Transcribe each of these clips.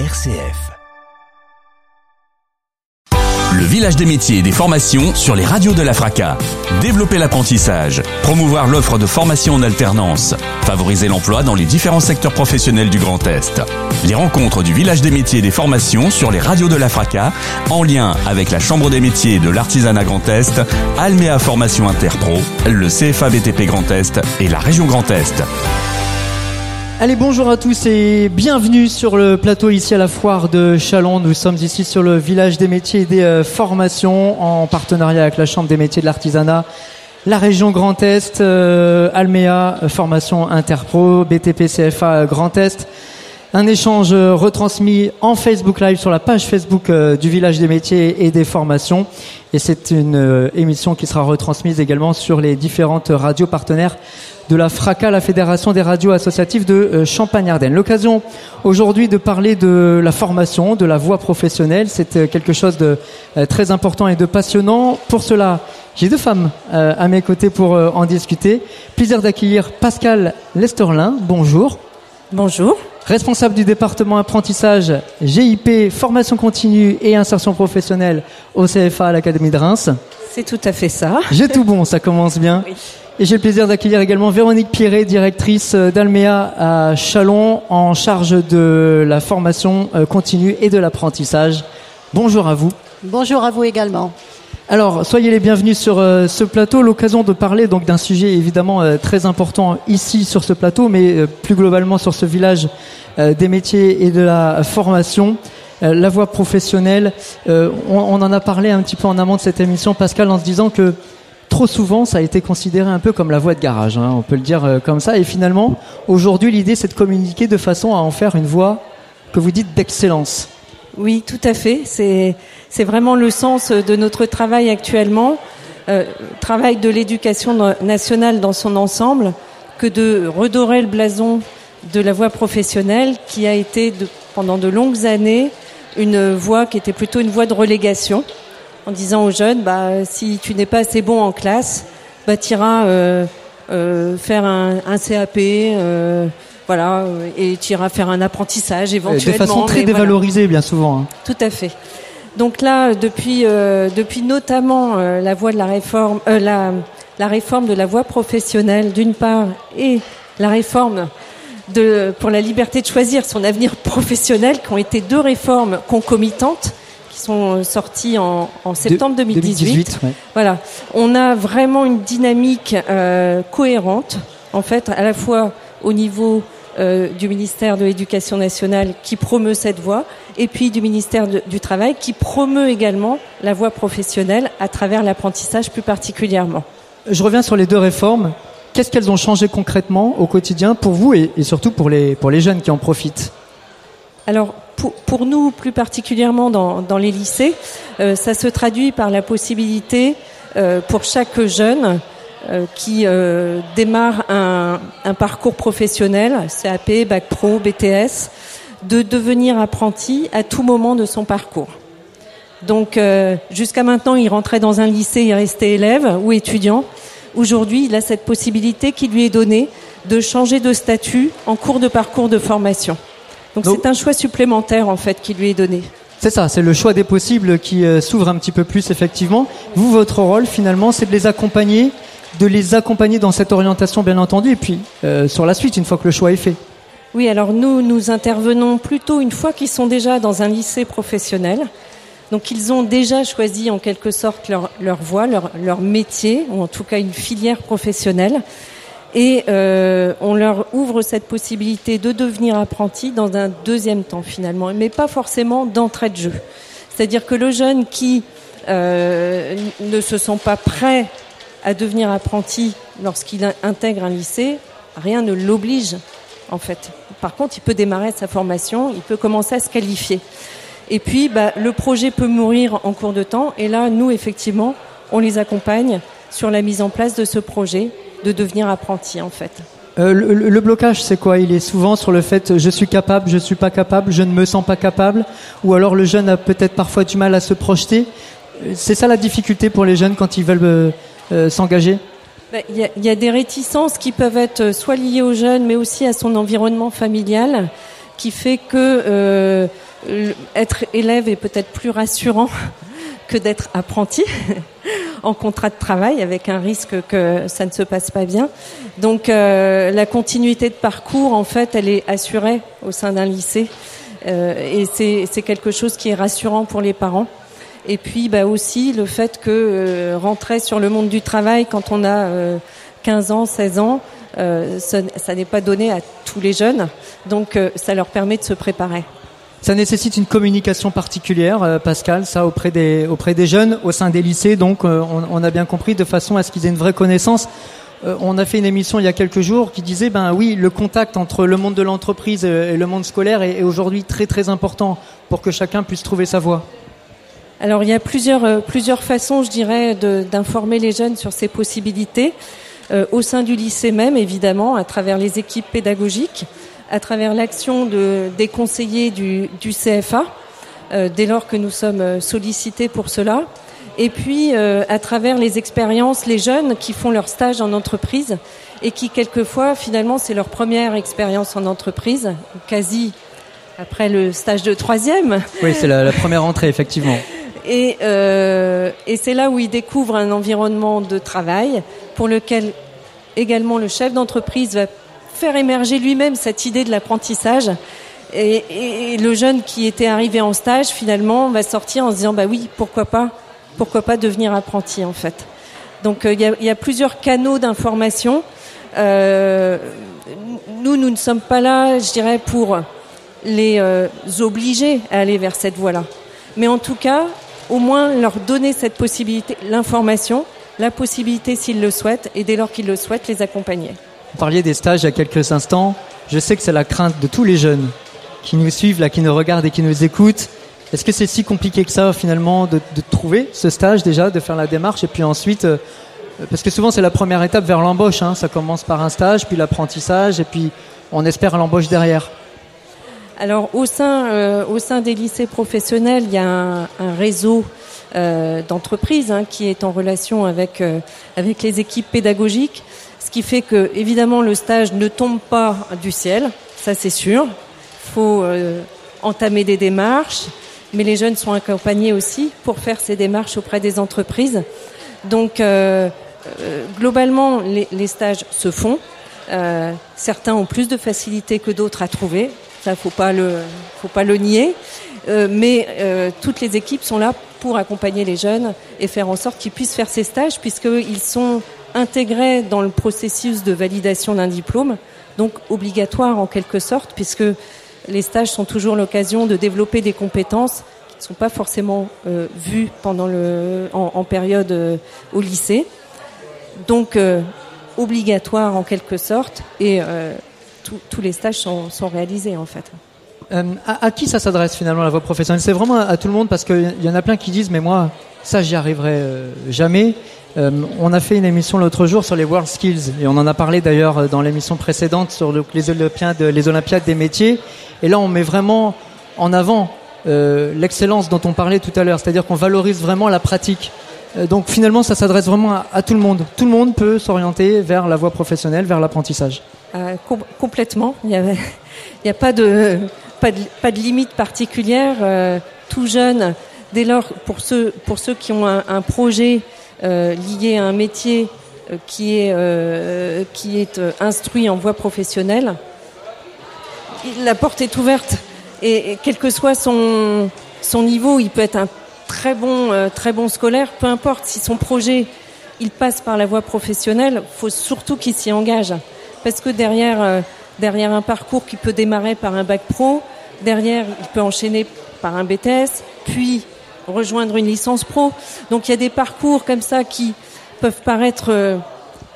RCF. Le village des métiers et des formations sur les radios de la FRACA. Développer l'apprentissage, promouvoir l'offre de formation en alternance, favoriser l'emploi dans les différents secteurs professionnels du Grand Est. Les rencontres du village des métiers et des formations sur les radios de la FRACA, en lien avec la Chambre des métiers de l'artisanat Grand Est, Alméa Formation Interpro, le CFA BTP Grand Est et la région Grand Est. Allez, bonjour à tous et bienvenue sur le plateau ici à la foire de Chalon. Nous sommes ici sur le village des métiers et des euh, formations en partenariat avec la Chambre des métiers de l'artisanat, la région Grand Est, euh, euh, formation Interpro, BTP CFA Grand Est. Un échange retransmis en Facebook Live sur la page Facebook du village des métiers et des formations. Et c'est une émission qui sera retransmise également sur les différentes radios partenaires de la FRACA, la Fédération des radios associatives de euh, Champagne-Ardenne. L'occasion aujourd'hui de parler de la formation, de la voie professionnelle. C'est euh, quelque chose de euh, très important et de passionnant. Pour cela, j'ai deux femmes à mes côtés pour en discuter. Plaisir d'accueillir Pascal Lesterlin. Bonjour. Bonjour. Responsable du département apprentissage GIP, formation continue et insertion professionnelle au CFA à l'Académie de Reims. C'est tout à fait ça. J'ai tout bon, ça commence bien. Oui. Et j'ai le plaisir d'accueillir également Véronique Pierret, directrice euh, d'Alméa à Chalon, en charge de la formation euh, continue et de l'apprentissage. Bonjour à vous. Bonjour à vous également. Alors, soyez les bienvenus sur euh, ce plateau. L'occasion de parler donc d'un sujet évidemment très important ici sur ce plateau, mais plus globalement sur ce village des métiers et de la formation. la voie professionnelle, on, en a parlé un petit peu en amont de cette émission, Pascal, en se disant que trop souvent, ça a été considéré un peu comme la voie de garage, hein, on peut le dire euh, comme ça. Et finalement, aujourd'hui, l'idée, c'est de communiquer de façon à en faire une voie que vous dites d'excellence. Oui, tout à fait. C'est c'est vraiment le sens de notre travail actuellement, euh, travail de l'éducation nationale dans son ensemble, que de redorer le blason de la voie professionnelle qui a été de, pendant de longues années une voie qui était plutôt une voie de relégation en disant aux jeunes, bah, si tu n'es pas assez bon en classe, bah, tu iras euh, euh, faire un, un CAP, euh, voilà, et tu iras faire un apprentissage éventuellement. De façon très dévalorisée, bien souvent. Hein. Tout à fait. Donc là, depuis, euh, depuis notamment euh, la voie de la réforme, la, la réforme de la voie professionnelle, d'une part, et la réforme de, pour la liberté de choisir son avenir professionnel, qui ont été deux réformes concomitantes, qui sont sortis en, en septembre 2018. Voilà, on a vraiment une dynamique euh, cohérente, en fait, à la fois au niveau euh, du ministère de l'Éducation nationale qui promeut cette voie, et puis du ministère du Travail qui promeut également la voie professionnelle à travers l'apprentissage plus particulièrement. Je reviens sur les deux réformes. Qu'est-ce qu'elles ont changé concrètement au quotidien pour vous et, et surtout pour les, pour les jeunes qui en profitent? Alors pour, nous, plus particulièrement dans, les lycées, euh, ça se traduit par la possibilité euh, pour chaque jeune qui démarre un, parcours professionnel, CAP, Bac Pro, BTS, de devenir apprenti à tout moment de son parcours. Donc jusqu'à maintenant, il rentrait dans un lycée, il restait élève ou étudiant. Aujourd'hui, il a cette possibilité qui lui est donnée de changer de statut en cours de parcours de formation. Donc c'est un choix supplémentaire en fait qui lui est donné. C'est ça, c'est le choix des possibles qui euh, s'ouvre un petit peu plus effectivement. Vous, votre rôle finalement, c'est de les accompagner, de les accompagner dans cette orientation bien entendu, et puis euh, sur la suite, une fois que le choix est fait. Oui, alors nous, nous intervenons plutôt une fois qu'ils sont déjà dans un lycée professionnel. Donc ils ont déjà choisi en quelque sorte leur, leur voie, leur, leur métier, ou en tout cas une filière professionnelle et euh, on leur ouvre cette possibilité de devenir apprenti dans un deuxième temps finalement, mais pas forcément d'entrée de jeu. C'est-à-dire que le jeune qui euh, ne se sent pas prêt à devenir apprenti lorsqu'il intègre un lycée, rien ne l'oblige en fait. Par contre, il peut démarrer sa formation, il peut commencer à se qualifier. Et puis, bah, le projet peut mourir en cours de temps. Et là, nous, effectivement, on les accompagne sur la mise en place de ce projet de devenir apprenti en fait. Euh, le, blocage, c'est quoi? Il est souvent sur le fait je suis capable, je suis pas capable, je ne me sens pas capable, ou alors le jeune a peut-être parfois du mal à se projeter. C'est ça la difficulté pour les jeunes quand ils veulent euh, euh, s'engager ben, il y, a, des réticences qui peuvent être soit liées au jeune, mais aussi à son environnement familial. qui fait que être élève est peut-être plus rassurant que d'être apprenti en contrat de travail avec un risque que ça ne se passe pas bien. Donc la continuité de parcours, en fait, elle est assurée au sein d'un lycée et c'est quelque chose qui est rassurant pour les parents. Et puis bah, aussi le fait que euh, rentrer sur le monde du travail quand on a 15 euh, ans, 16 ans, euh, ça, n'est pas donné à tous les jeunes. Donc ça leur permet de se préparer. Ça nécessite une communication particulière, Pascal, ça auprès des jeunes au sein des lycées. Donc, on, on a bien compris de façon à ce qu'ils aient une vraie connaissance. on a fait une émission il y a quelques jours qui disait, ben oui, le contact entre le monde de l'entreprise et le monde scolaire est aujourd'hui très très important pour que chacun puisse trouver sa voie. Alors il y a plusieurs, euh, plusieurs façons, je dirais, d'informer les jeunes sur ces possibilités. Euh, au sein du lycée même, évidemment, à travers les équipes pédagogiques, à travers l'action de, des conseillers du, du CFA, euh, dès lors que nous sommes sollicités pour cela. Et puis à travers les expériences, les jeunes qui font leur stage en entreprise et qui quelquefois, finalement, c'est leur première expérience en entreprise, quasi après le stage de troisième. Oui, c'est la, la première entrée, effectivement. Et, euh, et c'est là où il découvre un environnement de travail pour lequel également le chef d'entreprise va faire émerger lui-même cette idée de l'apprentissage. Et, le jeune qui était arrivé en stage finalement va sortir en se disant bah oui pourquoi pas pourquoi pas devenir apprenti en fait. Donc euh, il y, a, y, a, plusieurs canaux d'information. Euh, nous nous ne sommes pas là je dirais pour les euh, obliger à aller vers cette voie-là. Mais en tout cas, au moins leur donner cette possibilité, l'information, la possibilité s'ils le souhaitent, et dès lors qu'ils le souhaitent, les accompagner. Vous parliez des stages il y a quelques instants. Je sais que c'est la crainte de tous les jeunes qui nous suivent, là, qui nous regardent et qui nous écoutent. Est-ce que c'est si compliqué que ça, finalement, de, trouver ce stage déjà, de faire la démarche, et puis ensuite, euh, parce que souvent c'est la première étape vers l'embauche. Hein, ça commence par un stage, puis l'apprentissage, et puis on espère l'embauche derrière. Alors au sein, euh, au sein des lycées professionnels, il y a un, réseau euh, d'entreprises hein, qui est en relation avec, euh, avec les équipes pédagogiques, ce qui fait que évidemment le stage ne tombe pas du ciel, ça c'est sûr. Il faut entamer des démarches, mais les jeunes sont accompagnés aussi pour faire ces démarches auprès des entreprises. Donc globalement, les, les, stages se font. certains ont plus de facilité que d'autres à trouver. Ça, faut pas le, faut pas le nier. Euh, mais euh, toutes les équipes sont là pour accompagner les jeunes et faire en sorte qu'ils puissent faire ces stages, puisqu'ils sont intégrés dans le processus de validation d'un diplôme, donc obligatoire en quelque sorte, puisque les stages sont toujours l'occasion de développer des compétences qui ne sont pas forcément euh, vues pendant le, en, en période au lycée. Donc obligatoire en quelque sorte et tous les stages sont, réalisés en fait. Euh, à, qui ça s'adresse finalement la voie professionnelle? C'est vraiment à, tout le monde parce qu'il y en a plein qui disent mais moi ça j'y arriverai euh, jamais. Euh, on a fait une émission l'autre jour sur les World Skills et on en a parlé d'ailleurs dans l'émission précédente sur le, les, Olympiades, des métiers. Et là on met vraiment en avant l'excellence dont on parlait tout à l'heure, c'est-à-dire qu'on valorise vraiment la pratique. Euh, donc finalement ça s'adresse vraiment à, tout le monde. Tout le monde peut s'orienter vers la voie professionnelle, vers l'apprentissage. Com complètement. Il n'y a, pas de limite particulière. Euh, tout jeune, dès lors, pour ceux, qui ont un, projet euh, lié à un métier euh, qui est, euh, euh, instruit en voie professionnelle, la porte est ouverte. Et, et, quel que soit son, son niveau, il peut être un très bon, euh, très bon scolaire, peu importe si son projet il passe par la voie professionnelle, faut surtout qu'il s'y engage. Parce que derrière, derrière un parcours qui peut démarrer par un bac pro, derrière, il peut enchaîner par un BTS, puis rejoindre une licence pro. Donc il y a des parcours comme ça qui peuvent paraître, euh,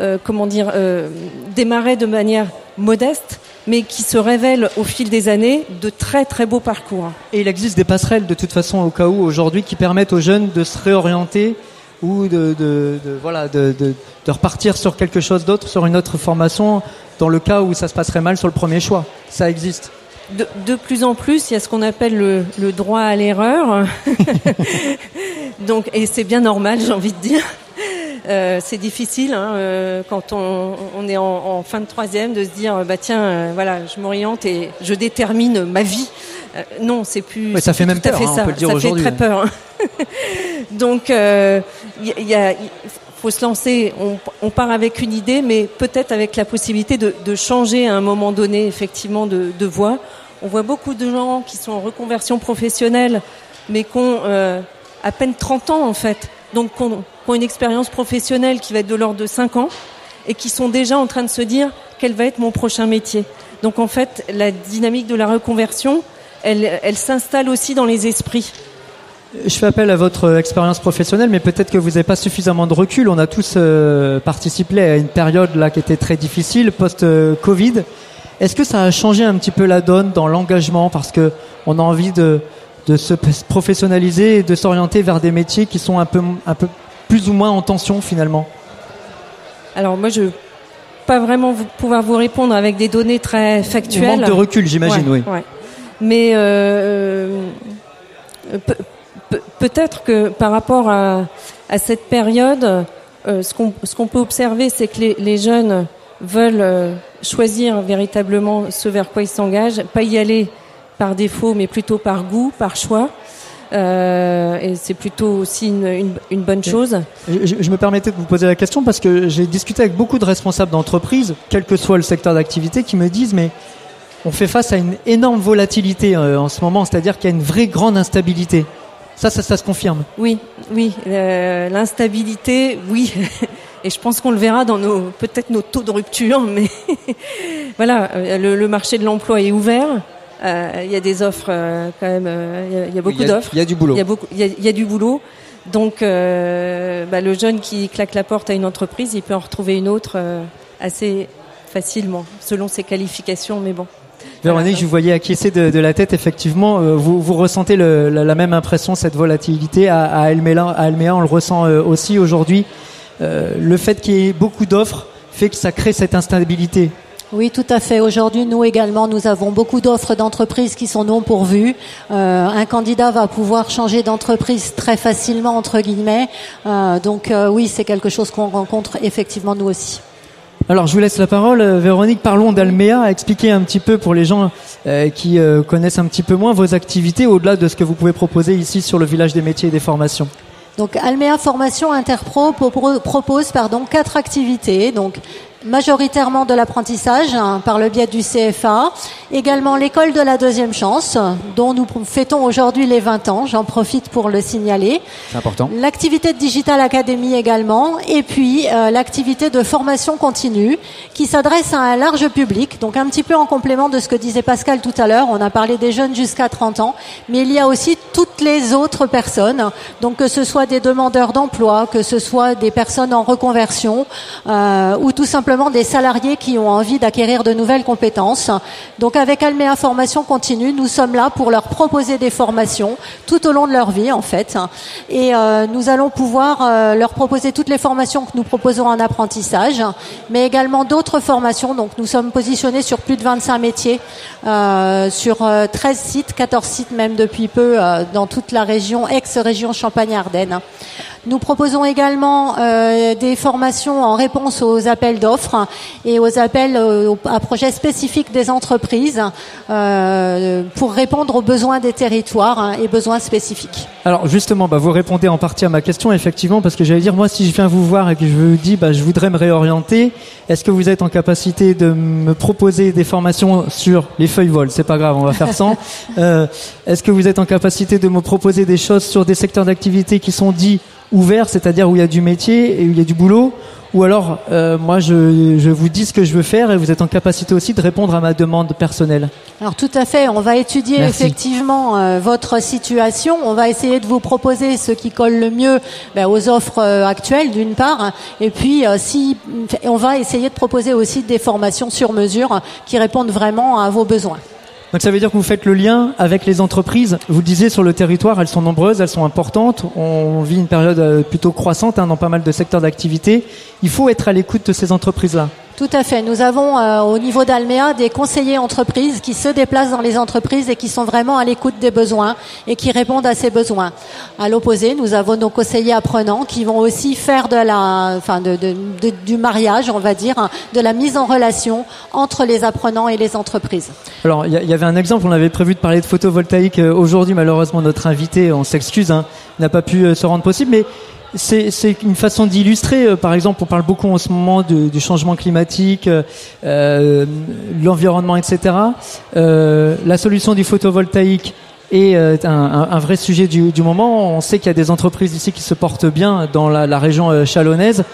euh, comment dire, euh, démarrer de manière modeste, mais qui se révèlent au fil des années de très très beaux parcours. Et il existe des passerelles de toute façon au cas où aujourd'hui qui permettent aux jeunes de se réorienter ou de, de, de voilà de, repartir sur quelque chose d'autre, sur une autre formation, dans le cas où ça se passerait mal sur le premier choix. Ça existe de, de, plus en plus, il y a ce qu'on appelle le, le, droit à l'erreur. Donc, et c'est bien normal, j'ai envie de dire. Euh, c'est difficile hein, euh, quand on, on est en, en, fin de troisième de se dire bah tiens euh, voilà je m'oriente et je détermine ma vie. Euh, non c'est plus. Ouais, ça fait même tout peur. fait hein, ça. on peut le dire ça fait très peur. hein. Donc il y, a, il faut se lancer. On, on, part avec une idée, mais peut-être avec la possibilité de, de, changer à un moment donné effectivement de, de voie. On voit beaucoup de gens qui sont en reconversion professionnelle, mais qui ont à peine 30 ans en fait. Donc qui ont, une expérience professionnelle qui va être de l'ordre de 5 ans et qui sont déjà en train de se dire quel va être mon prochain métier. Donc en fait, la dynamique de la reconversion, elle, elle s'installe aussi dans les esprits. Je fais appel à votre expérience professionnelle, mais peut-être que vous n'avez pas suffisamment de recul. On a tous euh, participé à une période là qui était très difficile, post-Covid. Est-ce que ça a changé un petit peu la donne dans l'engagement? Parce que on a envie de, de se professionnaliser et de s'orienter vers des métiers qui sont un peu, un peu plus ou moins en tension finalement Alors moi, je pas vraiment vous, pouvoir vous répondre avec des données très factuelles. On manque de recul, j'imagine, ouais, oui. Ouais. Mais euh, pe pe peut-être que par rapport à, à cette période, euh, ce qu'on ce qu'on peut observer, c'est que les, les, jeunes veulent euh, choisir véritablement ce vers quoi ils s'engagent, pas y aller par défaut, mais plutôt par goût, par choix. Euh, et c'est plutôt aussi une, une, une bonne chose. Je, je, me permettais de vous poser la question parce que j'ai discuté avec beaucoup de responsables d'entreprises, quel que soit le secteur d'activité, qui me disent mais on fait face à une énorme volatilité euh, en ce moment, c'est-à-dire qu'il y a une vraie grande instabilité. Ça, ça, ça se confirme. Oui, oui, euh, l'instabilité, oui. Et je pense qu'on le verra dans nos peut-être nos taux de rupture, mais voilà, le, le marché de l'emploi est ouvert. Euh, il y a des offres euh, quand même. Il y, y, a beaucoup d'offres. Il y a du boulot. Il y a beaucoup. Il y a, y a du boulot. Donc, euh, bah, le jeune qui claque la porte à une entreprise, il peut en retrouver une autre euh, assez facilement, selon ses qualifications. Mais bon. Véronique, je vous voyais acquiescer de, de la tête. Effectivement, euh, vous, vous ressentez le, la, la, même impression, cette volatilité à, à Almea, on le ressent euh, aussi aujourd'hui. Euh, le fait qu'il y ait beaucoup d'offres fait que ça crée cette instabilité. Oui, tout à fait. Aujourd'hui, nous également, nous avons beaucoup d'offres d'entreprises qui sont non pourvues. Euh, un candidat va pouvoir changer d'entreprise très facilement, entre guillemets. Euh, donc euh, oui, c'est quelque chose qu'on rencontre effectivement nous aussi. Alors, je vous laisse la parole, Véronique. Parlons d'Almea. Expliquez un petit peu pour les gens euh, qui euh, connaissent un petit peu moins vos activités, au-delà de ce que vous pouvez proposer ici sur le village des métiers et des formations. Donc Almea Formation Interpro propose pardon quatre activités. Donc majoritairement de l'apprentissage hein, par le biais du CFA, également l'école de la deuxième chance, dont nous fêtons aujourd'hui les 20 ans, j'en profite pour le signaler. C'est important. L'activité de Digital Academy également, et puis euh, l'activité de formation continue, qui s'adresse à un large public, donc un petit peu en complément de ce que disait Pascal tout à l'heure, on a parlé des jeunes jusqu'à 30 ans, mais il y a aussi toutes les autres personnes, donc que ce soit des demandeurs d'emploi, que ce soit des personnes en reconversion, euh, ou tout simplement des salariés qui ont envie d'acquérir de nouvelles compétences. Donc avec Almea Formation Continue, nous sommes là pour leur proposer des formations tout au long de leur vie en fait. Et euh, nous allons pouvoir euh, leur proposer toutes les formations que nous proposons en apprentissage, mais également d'autres formations. Donc nous sommes positionnés sur plus de 25 métiers, euh, sur 13 sites, 14 sites même depuis peu dans toute la région, ex-région Champagne-Ardenne. Nous proposons également euh, des formations en réponse aux appels d'offres et aux appels euh, à projets spécifiques des entreprises euh, pour répondre aux besoins des territoires hein, et besoins spécifiques. Alors justement, bah, vous répondez en partie à ma question, effectivement, parce que j'allais dire, moi, si je viens vous voir et que je vous dis, bah, je voudrais me réorienter, est-ce que vous êtes en capacité de me proposer des formations sur les feuilles vol? C'est pas grave, on va faire sans. est-ce que vous êtes en capacité de me proposer des choses sur des secteurs d'activité qui sont dits ouvert, c'est-à-dire où il y a du métier et où il y a du boulot, ou alors euh, moi je, je, vous dis ce que je veux faire et vous êtes en capacité aussi de répondre à ma demande personnelle. Alors tout à fait, on va étudier Merci. effectivement euh, votre situation, on va essayer de vous proposer ce qui colle le mieux ben, aux offres euh, actuelles d'une part, et puis si on va essayer de proposer aussi des formations sur mesure qui répondent vraiment à vos besoins. Donc ça veut dire que vous faites le lien avec les entreprises. Vous le disiez sur le territoire, elles sont nombreuses, elles sont importantes. On vit une période plutôt croissante hein, dans pas mal de secteurs d'activité. Il faut être à l'écoute de ces entreprises-là. Tout à fait. Nous avons euh, au niveau d'Almea des conseillers entreprises qui se déplacent dans les entreprises et qui sont vraiment à l'écoute des besoins et qui répondent à ces besoins. À l'opposé, nous avons nos conseillers apprenants qui vont aussi faire de la, enfin de, de, du mariage, on va dire, hein, de la mise en relation entre les apprenants et les entreprises. Alors, il y, y, avait un exemple, on avait prévu de parler de photovoltaïque euh, aujourd'hui, malheureusement notre invité, on s'excuse, hein, n'a pas pu euh, se rendre possible, mais c'est une façon d'illustrer. Euh, par exemple, on parle beaucoup en ce moment du changement climatique, euh, l'environnement, etc. Euh, la solution du photovoltaïque est un, vrai sujet du, moment. On sait qu'il y a des entreprises ici qui se portent bien dans la, la région chalonnaise.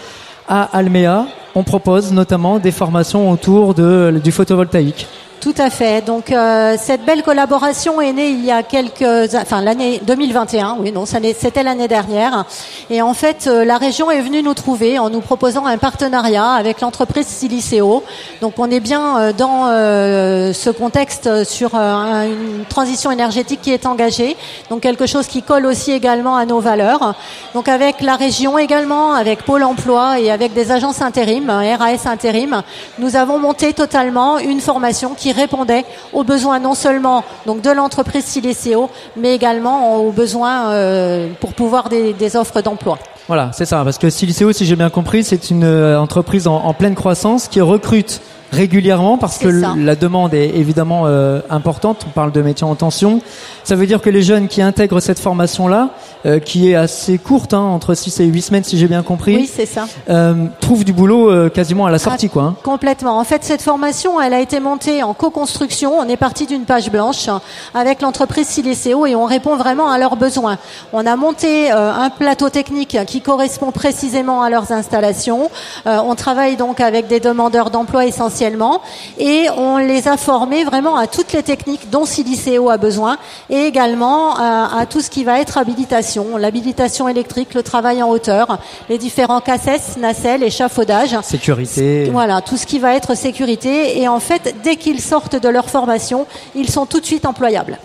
À Almea, on propose notamment des formations autour de, du photovoltaïque. Tout à fait. Donc euh, cette belle collaboration est née il y a quelques, enfin l'année 2021. Oui, non, c'était l'année dernière. Et en fait, euh, la région est venue nous trouver en nous proposant un partenariat avec l'entreprise Siliceo. Donc on est bien euh, dans euh, ce contexte sur euh, une transition énergétique qui est engagée. Donc quelque chose qui colle aussi également à nos valeurs. Donc avec la région également, avec Pôle Emploi et avec des agences intérim, RAS intérim, nous avons monté totalement une formation répondait aux besoins non seulement donc de l'entreprise Siliceo, mais également aux besoins euh, pour pouvoir des, offres d'emploi. Voilà, c'est ça, parce que Siliceo, si j'ai bien compris, c'est une euh, entreprise en, en, pleine croissance qui recrute régulièrement parce que ça. la demande est évidemment euh, importante. On parle de métiers en tension. Ça veut dire que les jeunes qui intègrent cette formation-là, euh, qui est assez courte, hein, entre 6 et 8 semaines si j'ai bien compris, oui, c'est ça. Euh, trouvent du boulot quasiment à la sortie. Ah, quoi, hein. Complètement. En fait, cette formation, elle a été montée en co-construction. On est parti d'une page blanche avec l'entreprise Siliceo et on répond vraiment à leurs besoins. On a monté un plateau technique qui correspond précisément à leurs installations. On travaille donc avec des demandeurs d'emploi essentiellement et on les a formés vraiment à toutes les techniques dont Siliceo a besoin et également à, à tout ce qui va être habilitation, l'habilitation électrique, le travail en hauteur, les différents cassettes, nacelles, échafaudage. Sécurité. Voilà, tout ce qui va être sécurité. Et en fait, dès qu'ils sortent de leur formation, ils sont tout de suite employables.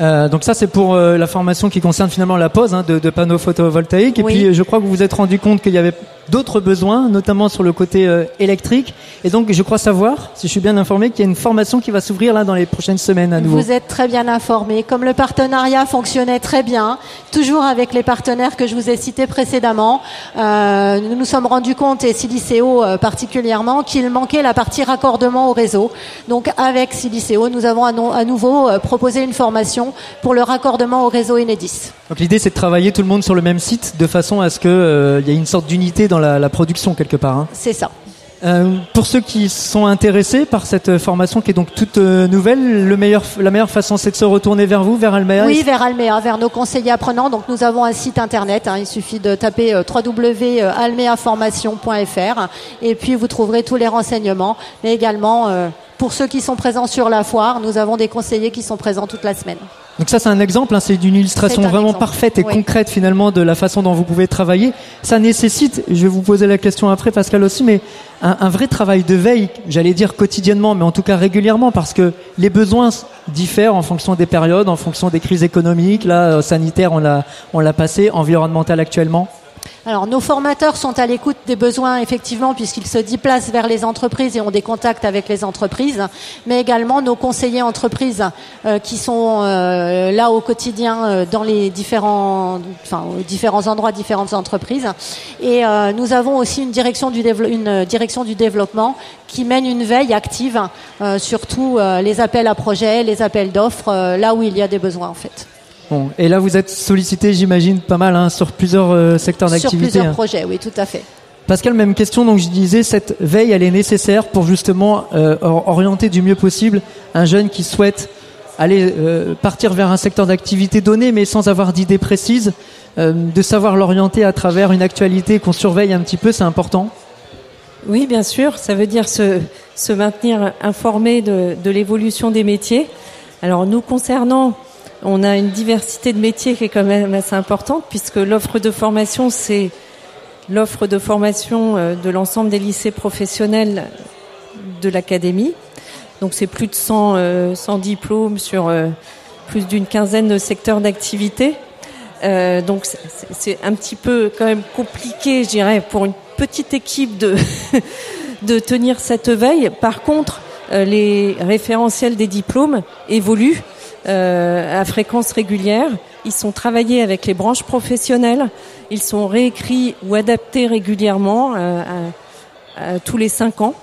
Euh, donc ça c'est pour euh, la formation qui concerne finalement la pose hein, de, de, panneaux photovoltaïques. Et oui. puis je crois que vous vous êtes rendu compte qu'il y avait d'autres besoins, notamment sur le côté euh, électrique. Et donc je crois savoir, si je suis bien informé, qu'il y a une formation qui va s'ouvrir là dans les prochaines semaines à nouveau. Vous êtes très bien informé. Comme le partenariat fonctionnait très bien, toujours avec les partenaires que je vous ai cités précédemment, euh, nous nous sommes rendus compte, et Siliceo euh, particulièrement, qu'il manquait la partie raccordement au réseau. Donc avec Siliceo, nous avons à, no à nouveau euh, proposé une formation pour le raccordement au réseau Enedis. Donc l'idée c'est de travailler tout le monde sur le même site de façon à ce qu'il euh, y ait une sorte d'unité dans la, la, production quelque part. Hein. C'est ça. Euh, pour ceux qui sont intéressés par cette formation qui est donc toute euh, nouvelle, le meilleur, la meilleure façon c'est de se retourner vers vous, vers Almea Oui, vers Almea, vers nos conseillers apprenants. Donc nous avons un site internet, hein, il suffit de taper euh, www.almeaformation.fr et puis vous trouverez tous les renseignements, mais également euh, pour ceux qui sont présents sur la foire, nous avons des conseillers qui sont présents toute la semaine. Donc ça c'est un exemple, hein, c'est d'une illustration vraiment exemple. parfaite et oui. concrète finalement de la façon dont vous pouvez travailler. Ça nécessite, je vais vous poser la question après Pascal aussi, mais un, un vrai travail de veille, j'allais dire quotidiennement, mais en tout cas régulièrement, parce que les besoins diffèrent en fonction des périodes, en fonction des crises économiques, là sanitaire on l'a on l'a passé, environnemental actuellement. Alors, nos formateurs sont à l'écoute des besoins, effectivement, puisqu'ils se déplacent vers les entreprises et ont des contacts avec les entreprises, mais également nos conseillers entreprises euh, qui sont euh, là au quotidien euh, dans les différents, enfin, aux différents endroits, différentes entreprises. Et nous avons aussi une direction du, une direction du développement qui mène une veille active, surtout euh, les appels à projets, les appels d'offres, là où il y a des besoins, en fait. Bon, et là, vous êtes sollicité, j'imagine, pas mal hein, sur plusieurs euh, secteurs d'activité. Sur plusieurs hein. projets, oui, tout à fait. Pascal, même question. Donc, je disais, cette veille, elle est nécessaire pour justement euh, orienter du mieux possible un jeune qui souhaite aller euh, partir vers un secteur d'activité donné, mais sans avoir d'idée précise, euh, de savoir l'orienter à travers une actualité qu'on surveille un petit peu, c'est important. Oui, bien sûr. Ça veut dire se, se maintenir informé de, de l'évolution des métiers. Alors, nous concernant, on a une diversité de métiers qui est quand même assez importante puisque l'offre de formation, c'est l'offre de formation euh, de l'ensemble des lycées professionnels de l'académie. Donc c'est plus de 100, euh, 100 diplômes sur euh, plus d'une quinzaine de secteurs d'activité. Donc c'est un petit peu quand même compliqué, je dirais, pour une petite équipe de de tenir cette veille. Par contre, les référentiels des diplômes évoluent à fréquence régulière. Ils sont travaillés avec les branches professionnelles. Ils sont réécrits ou adaptés régulièrement euh, tous les cinq ans.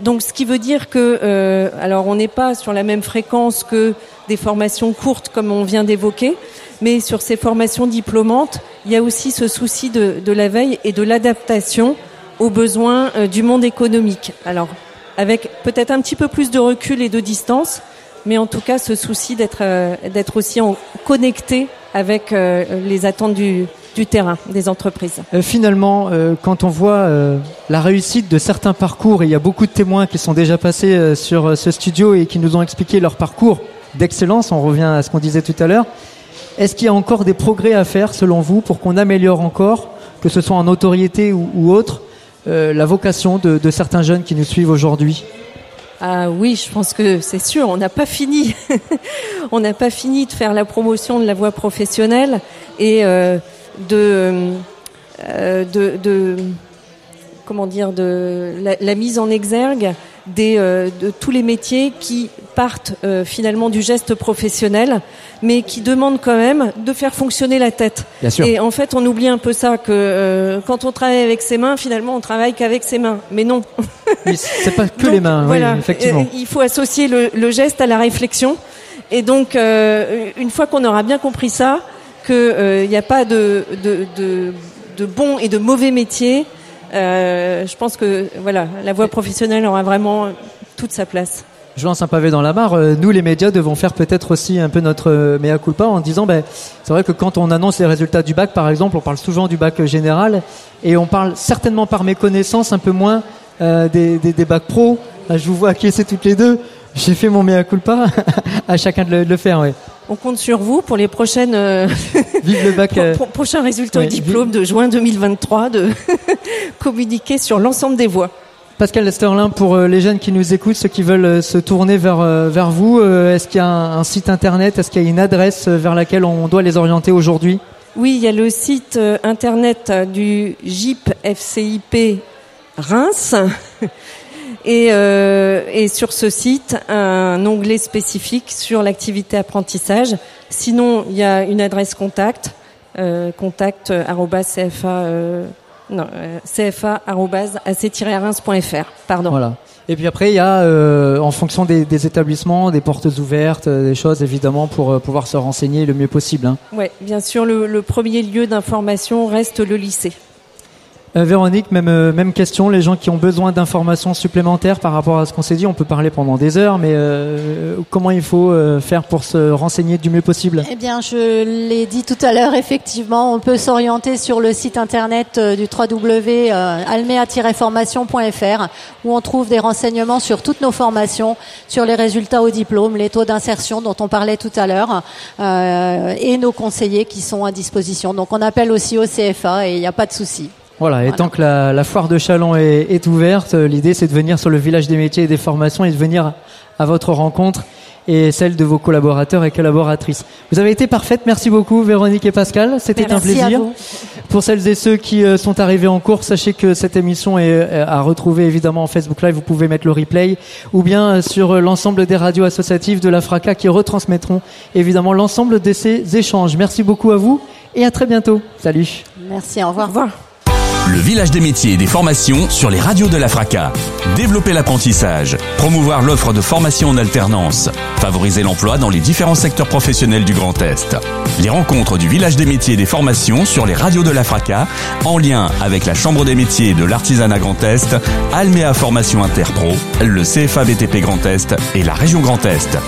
Donc, ce qui veut dire que, alors, on n'est pas sur la même fréquence que des formations courtes, comme on vient d'évoquer, mais sur ces formations diplômantes, il y a aussi ce souci de, de la veille et de l'adaptation aux besoins du monde économique. Alors, avec peut-être un petit peu plus de recul et de distance, mais en tout cas ce souci d'être euh, aussi connecté avec euh, les attentes du, terrain des entreprises. Euh, finalement, quand on voit la réussite de certains parcours, et il y a beaucoup de témoins qui sont déjà passés sur ce studio et qui nous ont expliqué leur parcours d'excellence, on revient à ce qu'on disait tout à l'heure, est-ce qu'il y a encore des progrès à faire selon vous pour qu'on améliore encore, que ce soit en notoriété ou, autre, la vocation de, certains jeunes qui nous suivent aujourd'hui? Ah oui, je pense que c'est sûr, on n'a pas fini. on n'a pas fini de faire la promotion de la voie professionnelle et euh, de, euh, de, de, comment dire, de la, la mise en exergue des, euh, de tous les métiers qui partent euh, finalement du geste professionnel, mais qui demandent quand même de faire fonctionner la tête. Et en fait, on oublie un peu ça que euh, quand on travaille avec ses mains, finalement, on travaille qu'avec ses mains. Mais non. c'est pas que les mains. Voilà, oui, effectivement. Il faut associer le, le, geste à la réflexion. Et donc, une fois qu'on aura bien compris ça, qu'il n'y a pas de, de, de, de bons et de mauvais métiers, euh, je pense que voilà, la voie professionnelle aura vraiment toute sa place. Je lance un pavé dans la mare. Euh, nous, les médias, devons faire peut-être aussi un peu notre euh, mea culpa en disant, ben, c'est vrai que quand on annonce les résultats du bac, par exemple, on parle souvent du bac général et on parle certainement par méconnaissance un peu moins des, des, des bacs pro. Là, je vous vois acquiescer toutes les deux. J'ai fait mon mea culpa. à chacun de le, faire, oui. On compte sur vous pour les prochaines euh, Vive le bac, euh, prochains résultats au diplôme de juin 2023 de communiquer sur l'ensemble des voies. Pascal Sterlin, pour euh, les jeunes qui nous écoutent, ceux qui veulent se tourner vers vers vous, est-ce qu'il y a un, site internet, est-ce qu'il y a une adresse vers laquelle on doit les orienter aujourd'hui? Oui, il y a le site internet du JIP FCIP Reims et, euh, et sur ce site un onglet spécifique sur l'activité apprentissage. Sinon, il y a une adresse contact, euh, euh, non, euh, cfa-ac-reims.fr. Pardon. Voilà. Et puis après, il y a, euh, en fonction des, des, établissements, des portes ouvertes, des choses évidemment pour euh, pouvoir se renseigner le mieux possible. Hein. Oui, bien sûr, le, le premier lieu d'information reste le lycée. Euh, Véronique, même, euh, même question, les gens qui ont besoin d'informations supplémentaires par rapport à ce qu'on s'est dit, on peut parler pendant des heures, mais euh, comment il faut faire pour se renseigner du mieux possible? Eh bien, je l'ai dit tout à l'heure, effectivement, on peut s'orienter sur le site internet du www.almea-formation.fr où on trouve des renseignements sur toutes nos formations, sur les résultats au diplôme, les taux d'insertion dont on parlait tout à l'heure, et nos conseillers qui sont à disposition. Donc on appelle aussi au CFA et il n'y a pas de souci. Voilà, et tant que la, la, foire de Chalon est, est ouverte, euh, l'idée c'est de venir sur le village des métiers et des formations et de venir à votre rencontre et celle de vos collaborateurs et collaboratrices. Vous avez été parfaite, merci beaucoup Véronique et Pascal, c'était un plaisir. Pour celles et ceux qui euh, sont arrivés en cours, sachez que cette émission est euh, à retrouver évidemment en Facebook Live, vous pouvez mettre le replay, ou bien sur l'ensemble des radios associatives de la FRACA qui retransmettront évidemment l'ensemble de ces échanges. Merci beaucoup à vous et à très bientôt. Salut. Merci, au revoir. Au revoir. Le village des métiers et des formations sur les radios de la FRACA. Développer l'apprentissage, promouvoir l'offre de formation en alternance, favoriser l'emploi dans les différents secteurs professionnels du Grand Est. Les rencontres du village des métiers et des formations sur les radios de la FRACA, en lien avec la Chambre des métiers de l'artisanat Grand Est, Almea Formation Interpro, le CFA BTP Grand Est et la région Grand Est.